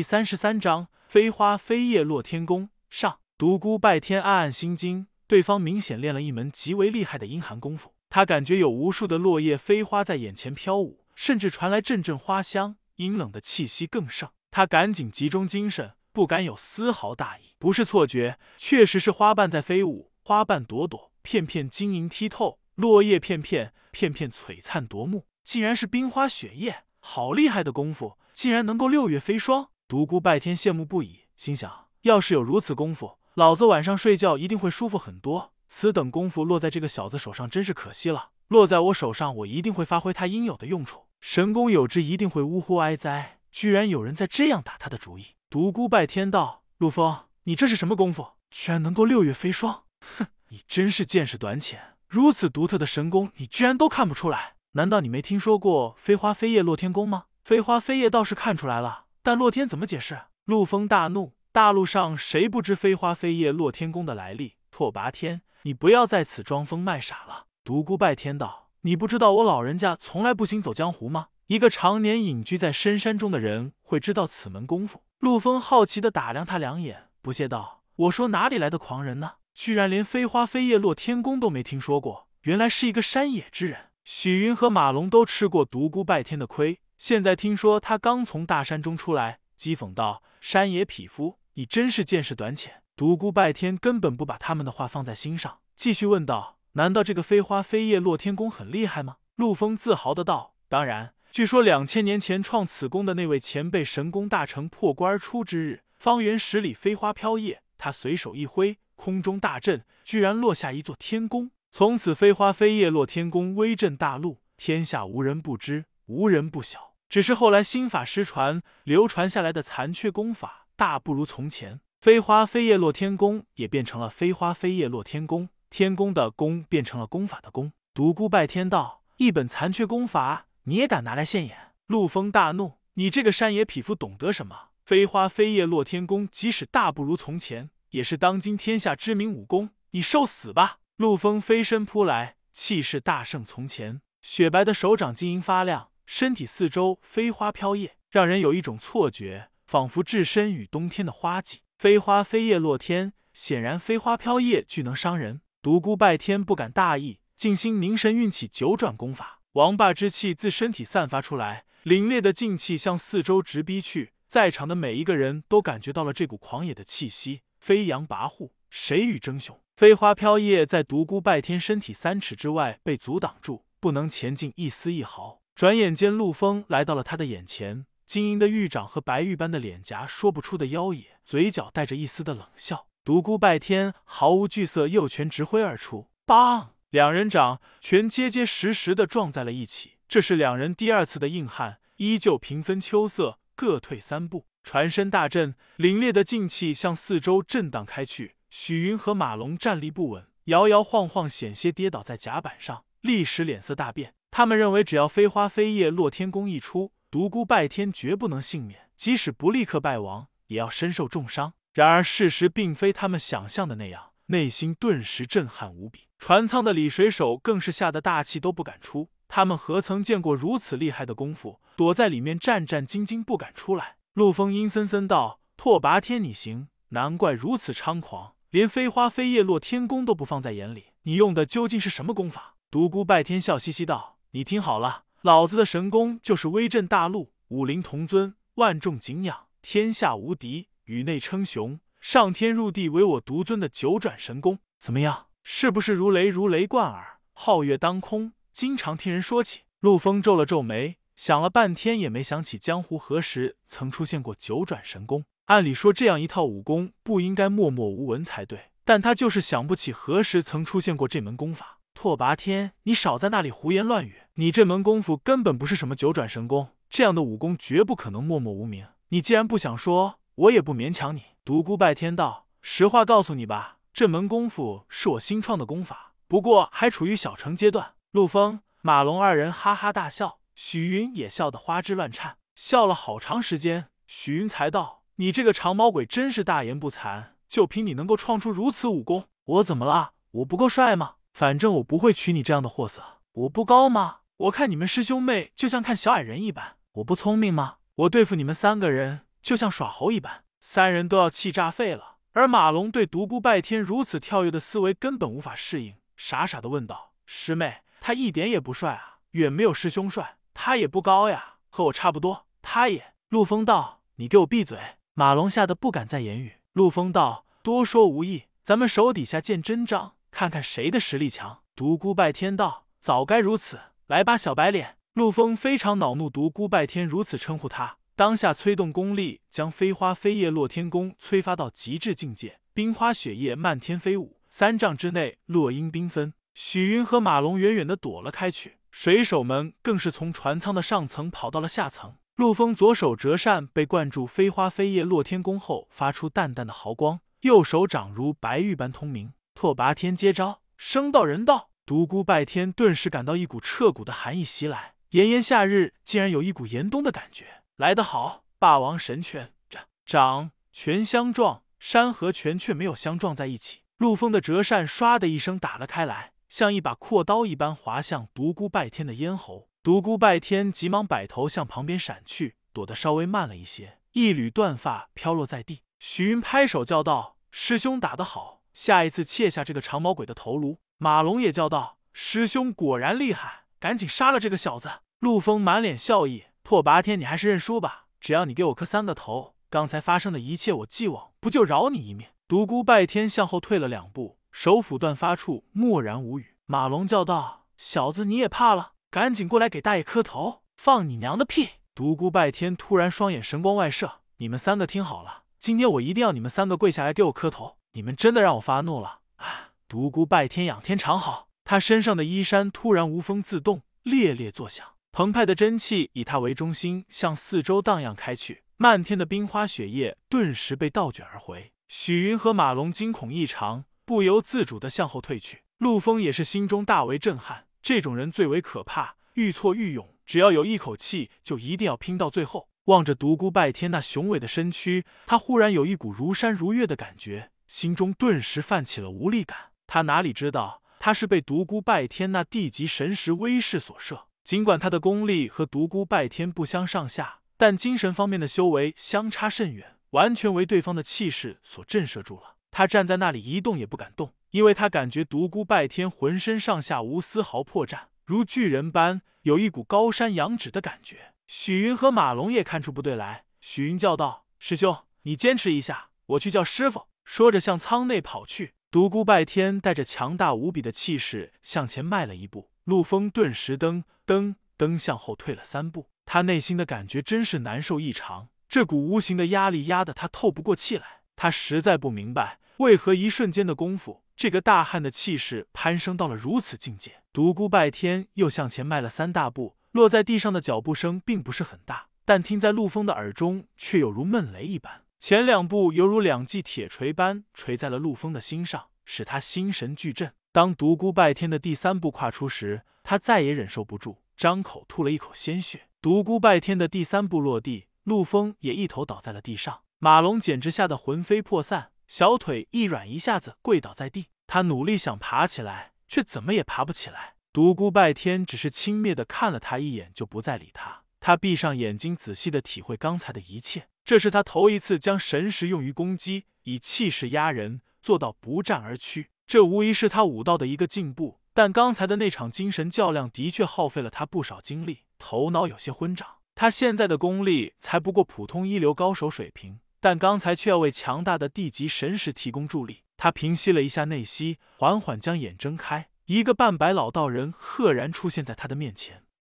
第三十三章飞花飞叶落天宫上。独孤拜天暗暗心惊，对方明显练了一门极为厉害的阴寒功夫。他感觉有无数的落叶飞花在眼前飘舞，甚至传来阵阵花香，阴冷的气息更盛。他赶紧集中精神，不敢有丝毫大意。不是错觉，确实是花瓣在飞舞，花瓣朵朵，片片晶莹剔透，落叶片片片片璀璨夺目，竟然是冰花雪叶，好厉害的功夫，竟然能够六月飞霜。独孤拜天羡慕不已，心想：要是有如此功夫，老子晚上睡觉一定会舒服很多。此等功夫落在这个小子手上真是可惜了，落在我手上，我一定会发挥他应有的用处。神功有之，一定会呜呼哀哉。居然有人在这样打他的主意！独孤拜天道：陆枫，你这是什么功夫？居然能够六月飞霜？哼，你真是见识短浅，如此独特的神功，你居然都看不出来？难道你没听说过飞花飞叶落天宫吗？飞花飞叶倒是看出来了。但洛天怎么解释？陆枫大怒，大陆上谁不知飞花飞叶落天宫的来历？拓跋天，你不要在此装疯卖傻了。独孤拜天道，你不知道我老人家从来不行走江湖吗？一个常年隐居在深山中的人会知道此门功夫？陆枫好奇的打量他两眼，不屑道：“我说哪里来的狂人呢？居然连飞花飞叶落天宫都没听说过，原来是一个山野之人。”许云和马龙都吃过独孤拜天的亏。现在听说他刚从大山中出来，讥讽道：“山野匹夫，你真是见识短浅。”独孤拜天根本不把他们的话放在心上，继续问道：“难道这个飞花飞叶落天宫很厉害吗？”陆枫自豪的道：“当然，据说两千年前创此宫的那位前辈神功大成破关而出之日，方圆十里飞花飘叶，他随手一挥，空中大震，居然落下一座天宫。从此飞花飞叶落天宫威震大陆，天下无人不知，无人不晓。”只是后来心法失传，流传下来的残缺功法大不如从前。飞花飞叶落天宫也变成了飞花飞叶落天宫，天宫的宫变成了功法的功。独孤拜天道，一本残缺功法，你也敢拿来现眼？陆枫大怒，你这个山野匹夫懂得什么？飞花飞叶落天宫即使大不如从前，也是当今天下知名武功，你受死吧！陆枫飞身扑来，气势大胜从前，雪白的手掌晶莹发亮。身体四周飞花飘叶，让人有一种错觉，仿佛置身于冬天的花季。飞花飞叶落天，显然飞花飘叶俱能伤人。独孤拜天不敢大意，静心凝神运起九转功法，王霸之气自身体散发出来，凛冽的劲气向四周直逼去。在场的每一个人都感觉到了这股狂野的气息，飞扬跋扈，谁与争雄？飞花飘叶在独孤拜天身体三尺之外被阻挡住，不能前进一丝一毫。转眼间，陆枫来到了他的眼前，晶莹的玉掌和白玉般的脸颊，说不出的妖冶，嘴角带着一丝的冷笑。独孤拜天毫无惧色，右拳直挥而出，邦！两人掌拳结结实实的撞在了一起。这是两人第二次的硬汉，依旧平分秋色，各退三步，船身大震，凛冽的劲气向四周震荡开去。许云和马龙站立不稳，摇摇晃晃，险些跌倒在甲板上，立时脸色大变。他们认为，只要飞花飞叶落天宫一出，独孤拜天绝不能幸免，即使不立刻败亡，也要身受重伤。然而事实并非他们想象的那样，内心顿时震撼无比。船舱的李水手更是吓得大气都不敢出。他们何曾见过如此厉害的功夫，躲在里面战战兢兢，不敢出来。陆枫阴森森道：“拓跋天，你行，难怪如此猖狂，连飞花飞叶落天宫都不放在眼里。你用的究竟是什么功法？”独孤拜天笑嘻嘻道。你听好了，老子的神功就是威震大陆，武林同尊，万众敬仰，天下无敌，宇内称雄，上天入地唯我独尊的九转神功，怎么样？是不是如雷如雷贯耳，皓月当空？经常听人说起。陆枫皱了皱眉，想了半天也没想起江湖何时曾出现过九转神功。按理说这样一套武功不应该默默无闻才对，但他就是想不起何时曾出现过这门功法。拓跋天，你少在那里胡言乱语！你这门功夫根本不是什么九转神功，这样的武功绝不可能默默无名。你既然不想说，我也不勉强你。独孤拜天道，实话告诉你吧，这门功夫是我新创的功法，不过还处于小成阶段。陆枫、马龙二人哈哈大笑，许云也笑得花枝乱颤，笑了好长时间。许云才道：“你这个长毛鬼真是大言不惭，就凭你能够创出如此武功，我怎么了？我不够帅吗？”反正我不会娶你这样的货色。我不高吗？我看你们师兄妹就像看小矮人一般。我不聪明吗？我对付你们三个人，就像耍猴一般，三人都要气炸肺了。而马龙对独孤拜天如此跳跃的思维根本无法适应，傻傻的问道：“师妹，他一点也不帅啊，远没有师兄帅。他也不高呀，和我差不多。他也……”陆风道：“你给我闭嘴！”马龙吓得不敢再言语。陆风道：“多说无益，咱们手底下见真章，看看谁的实力强。”独孤拜天道：“早该如此，来吧，小白脸。”陆风非常恼怒，独孤拜天如此称呼他。当下催动功力，将飞花飞叶落天功催发到极致境界，冰花雪叶漫天飞舞，三丈之内落英缤纷。许云和马龙远远的躲了开去，水手们更是从船舱的上层跑到了下层。陆风左手折扇被灌注飞花飞叶落天功后，发出淡淡的毫光，右手掌如白玉般通明。拓跋天接招，生道人道，独孤拜天顿时感到一股彻骨的寒意袭来，炎炎夏日竟然有一股严冬的感觉。来得好，霸王神拳，掌掌拳相撞，山河拳却没有相撞在一起。陆风的折扇唰的一声打了开来，像一把阔刀一般划向独孤拜天的咽喉。独孤拜天急忙摆头向旁边闪去，躲得稍微慢了一些，一缕断发飘落在地。许云拍手叫道：“师兄打得好，下一次切下这个长毛鬼的头颅。”马龙也叫道：“师兄果然厉害，赶紧杀了这个小子。”陆风满脸笑意。拓跋天，你还是认输吧。只要你给我磕三个头，刚才发生的一切我既往不咎，饶你一命。独孤拜天向后退了两步，手斧断发处，默然无语。马龙叫道：“小子，你也怕了？赶紧过来给大爷磕头！放你娘的屁！”独孤拜天突然双眼神光外射，你们三个听好了，今天我一定要你们三个跪下来给我磕头！你们真的让我发怒了啊！独孤拜天仰天长嚎，他身上的衣衫突然无风自动，猎猎作响。澎湃的真气以他为中心向四周荡漾开去，漫天的冰花雪叶顿时被倒卷而回。许云和马龙惊恐异常，不由自主的向后退去。陆风也是心中大为震撼，这种人最为可怕，愈挫愈勇，只要有一口气，就一定要拼到最后。望着独孤拜天那雄伟的身躯，他忽然有一股如山如月的感觉，心中顿时泛起了无力感。他哪里知道，他是被独孤拜天那地级神识威势所慑。尽管他的功力和独孤拜天不相上下，但精神方面的修为相差甚远，完全为对方的气势所震慑住了。他站在那里一动也不敢动，因为他感觉独孤拜天浑身上下无丝毫破绽，如巨人般，有一股高山仰止的感觉。许云和马龙也看出不对来，许云叫道：“师兄，你坚持一下，我去叫师傅。”说着向舱内跑去。独孤拜天带着强大无比的气势向前迈了一步。陆风顿时噔噔噔向后退了三步，他内心的感觉真是难受异常，这股无形的压力压得他透不过气来。他实在不明白，为何一瞬间的功夫，这个大汉的气势攀升到了如此境界。独孤拜天又向前迈了三大步，落在地上的脚步声并不是很大，但听在陆风的耳中，却有如闷雷一般。前两步犹如两记铁锤般锤在了陆风的心上，使他心神俱震。当独孤拜天的第三步跨出时，他再也忍受不住，张口吐了一口鲜血。独孤拜天的第三步落地，陆风也一头倒在了地上。马龙简直吓得魂飞魄散，小腿一软，一下子跪倒在地。他努力想爬起来，却怎么也爬不起来。独孤拜天只是轻蔑的看了他一眼，就不再理他。他闭上眼睛，仔细的体会刚才的一切。这是他头一次将神识用于攻击，以气势压人，做到不战而屈。这无疑是他武道的一个进步，但刚才的那场精神较量的确耗费了他不少精力，头脑有些昏胀。他现在的功力才不过普通一流高手水平，但刚才却要为强大的地级神识提供助力。他平息了一下内息，缓缓将眼睁开，一个半白老道人赫然出现在他的面前。